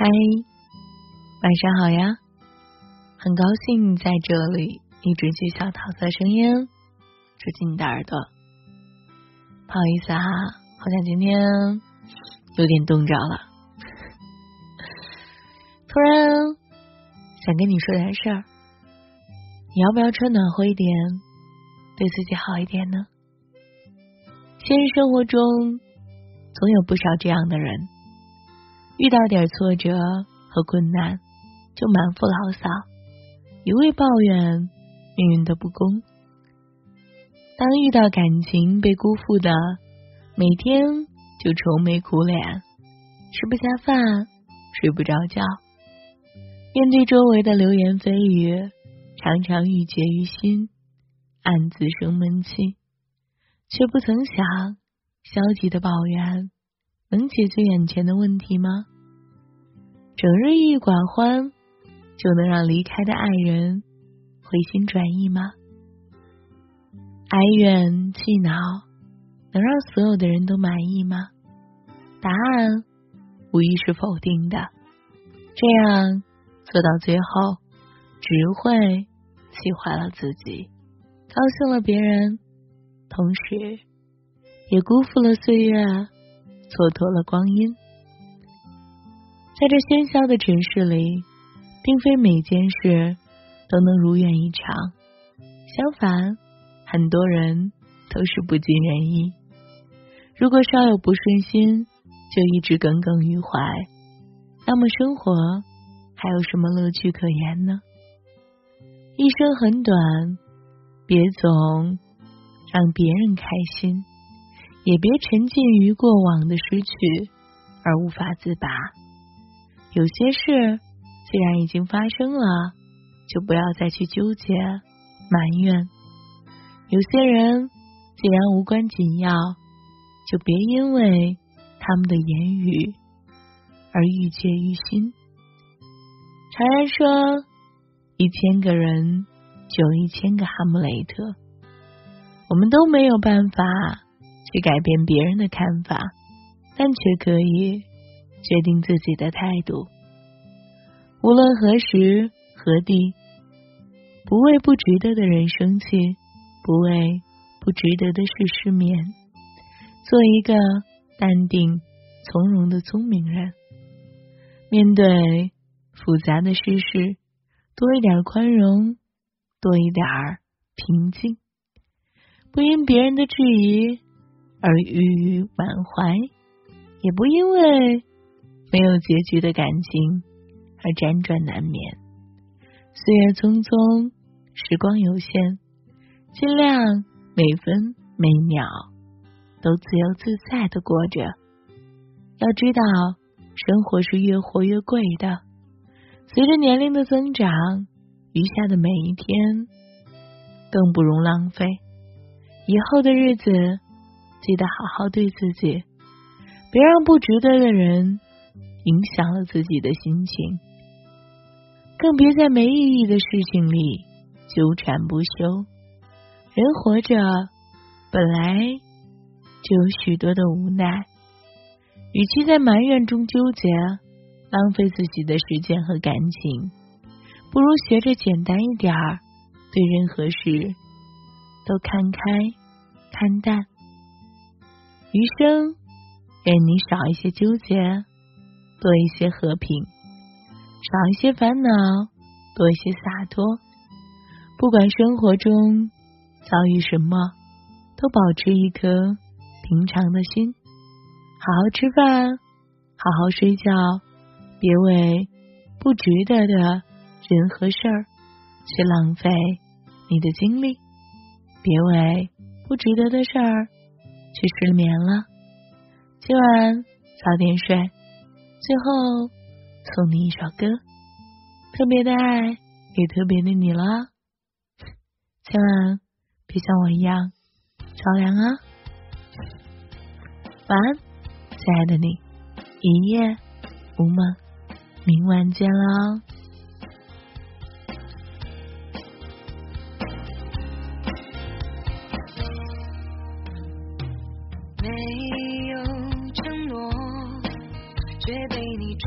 嗨，晚上好呀！很高兴在这里一直接小桃子的声音住进你的耳朵。不好意思哈，好像今天有点冻着了。突然想跟你说点事儿，你要不要穿暖和一点，对自己好一点呢？现实生活中总有不少这样的人。遇到点挫折和困难，就满腹牢骚，一味抱怨命运的不公。当遇到感情被辜负的，每天就愁眉苦脸，吃不下饭，睡不着觉。面对周围的流言蜚语，常常郁结于心，暗自生闷气，却不曾想，消极的抱怨。能解决眼前的问题吗？整日郁郁寡欢，就能让离开的爱人回心转意吗？哀怨气恼，能让所有的人都满意吗？答案无疑是否定的。这样做到最后，只会气坏了自己，高兴了别人，同时也辜负了岁月。蹉跎了光阴，在这喧嚣的城市里，并非每件事都能如愿以偿。相反，很多人都是不尽人意。如果稍有不顺心，就一直耿耿于怀，那么生活还有什么乐趣可言呢？一生很短，别总让别人开心。也别沉浸于过往的失去而无法自拔。有些事既然已经发生了，就不要再去纠结埋怨；有些人既然无关紧要，就别因为他们的言语而郁结于心。常言说，一千个人就有一千个哈姆雷特，我们都没有办法。去改变别人的看法，但却可以决定自己的态度。无论何时何地，不为不值得的人生气，不为不值得的事失眠，做一个淡定从容的聪明人。面对复杂的世事，多一点宽容，多一点平静，不因别人的质疑。而郁郁满怀，也不因为没有结局的感情而辗转难眠。岁月匆匆，时光有限，尽量每分每秒都自由自在的过着。要知道，生活是越活越贵的。随着年龄的增长，余下的每一天更不容浪费。以后的日子。记得好好对自己，别让不值得的人影响了自己的心情，更别在没意义的事情里纠缠不休。人活着本来就有许多的无奈，与其在埋怨中纠结，浪费自己的时间和感情，不如学着简单一点儿，对任何事都看开看淡。余生，愿你少一些纠结，多一些和平；少一些烦恼，多一些洒脱。不管生活中遭遇什么，都保持一颗平常的心，好好吃饭，好好睡觉，别为不值得的人和事儿去浪费你的精力，别为不值得的事儿。去失眠了，今晚早点睡。最后送你一首歌，特别的爱给特别的你了，千万别像我一样着凉啊！晚安，亲爱的你，一夜无梦，明晚见喽。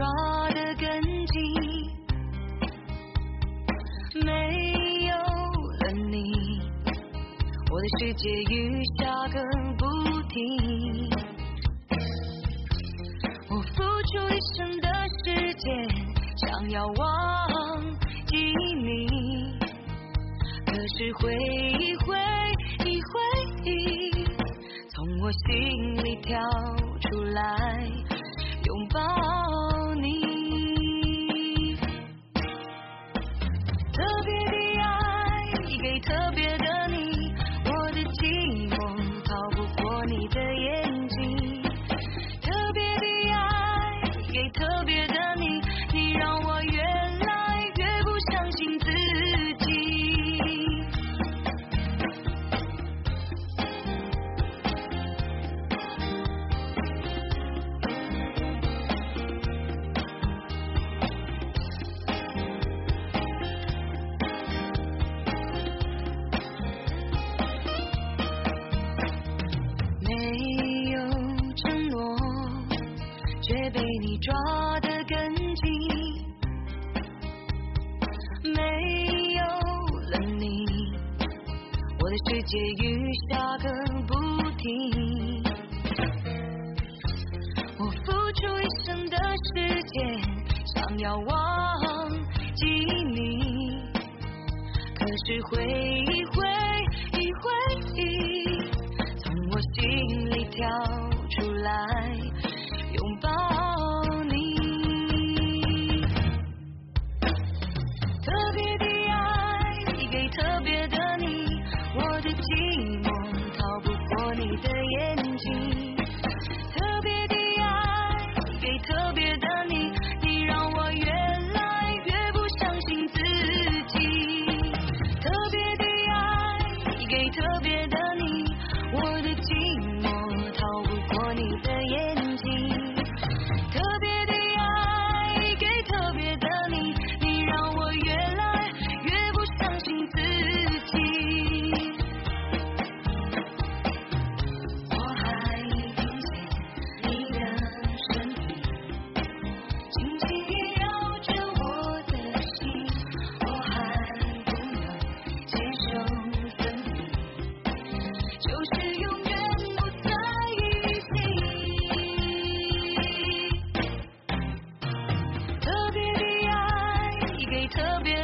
抓得更紧没有了你我的世界雨下个不停。我付出一生的时间想要忘记你可是回忆回忆回忆从我心的世界雨下个不停。我付出一生的时间想要忘记你可是回忆给特别的特别